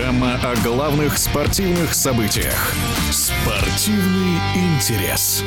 Программа о главных спортивных событиях. Спортивный интерес.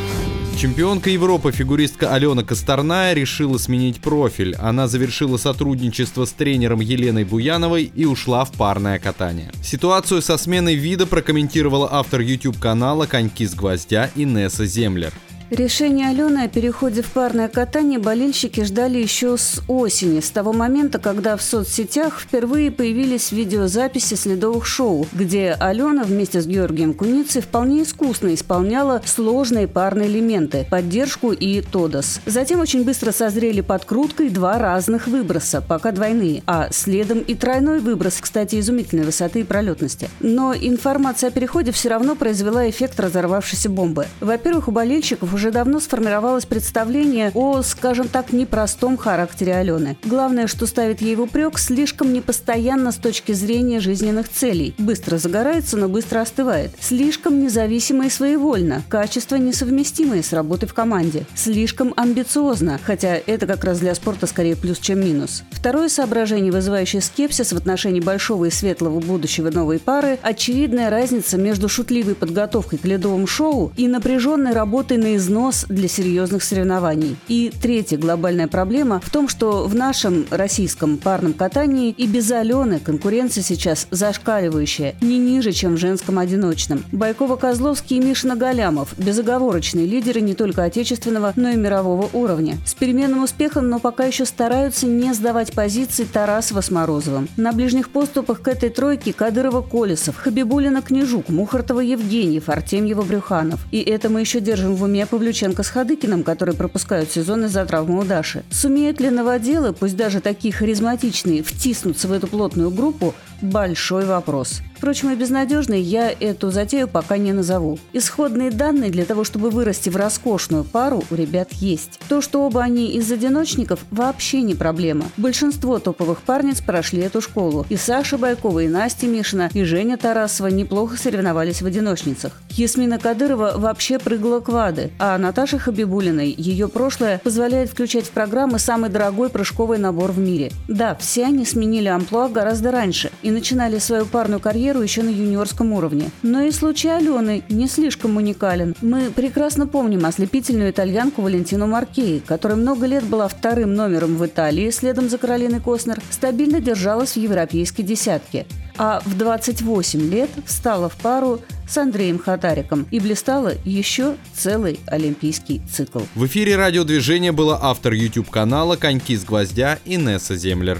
Чемпионка Европы фигуристка Алена Косторная решила сменить профиль. Она завершила сотрудничество с тренером Еленой Буяновой и ушла в парное катание. Ситуацию со сменой вида прокомментировала автор YouTube-канала «Коньки с гвоздя» Инесса Землер. Решение Алены о переходе в парное катание болельщики ждали еще с осени, с того момента, когда в соцсетях впервые появились видеозаписи следовых шоу, где Алена вместе с Георгием Куницей вполне искусно исполняла сложные парные элементы – поддержку и тодос. Затем очень быстро созрели подкруткой два разных выброса, пока двойные, а следом и тройной выброс, кстати, изумительной высоты и пролетности. Но информация о переходе все равно произвела эффект разорвавшейся бомбы. Во-первых, у болельщиков уже уже давно сформировалось представление о, скажем так, непростом характере Алены. Главное, что ставит ей в упрек, слишком непостоянно с точки зрения жизненных целей. Быстро загорается, но быстро остывает. Слишком независимо и своевольно. Качество несовместимое с работой в команде. Слишком амбициозно, хотя это как раз для спорта скорее плюс, чем минус. Второе соображение, вызывающее скепсис в отношении большого и светлого будущего новой пары – очевидная разница между шутливой подготовкой к ледовому шоу и напряженной работой на износ для серьезных соревнований. И третья глобальная проблема в том, что в нашем российском парном катании и без Алены конкуренция сейчас зашкаливающая, не ниже, чем в женском одиночном. Байкова-Козловский и Мишина Галямов – безоговорочные лидеры не только отечественного, но и мирового уровня. С переменным успехом, но пока еще стараются не сдавать позиции Тарасова с Морозовым. На ближних поступах к этой тройке Кадырова-Колесов, Хабибулина-Княжук, Мухартова-Евгеньев, Артемьева-Брюханов. И это мы еще держим в уме Павлюченко с Хадыкиным, которые пропускают сезон из-за травмы у Даши. Сумеют ли новоделы, пусть даже такие харизматичные, втиснуться в эту плотную группу – большой вопрос. Впрочем, и безнадежной я эту затею пока не назову. Исходные данные для того, чтобы вырасти в роскошную пару, у ребят есть. То, что оба они из одиночников, вообще не проблема. Большинство топовых парниц прошли эту школу. И Саша Байкова, и Настя Мишина, и Женя Тарасова неплохо соревновались в одиночницах. Ясмина Кадырова вообще прыгала квады, а Наташа Хабибулиной ее прошлое позволяет включать в программы самый дорогой прыжковый набор в мире. Да, все они сменили амплуа гораздо раньше и начинали свою парную карьеру карьеру еще на юниорском уровне. Но и случай Алены не слишком уникален. Мы прекрасно помним ослепительную итальянку Валентину Маркеи, которая много лет была вторым номером в Италии, следом за Каролиной Коснер, стабильно держалась в европейской десятке а в 28 лет встала в пару с Андреем Хатариком и блистала еще целый олимпийский цикл. В эфире радиодвижения была автор YouTube-канала «Коньки с гвоздя» Инесса Землер.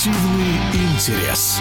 Спортивный интерес.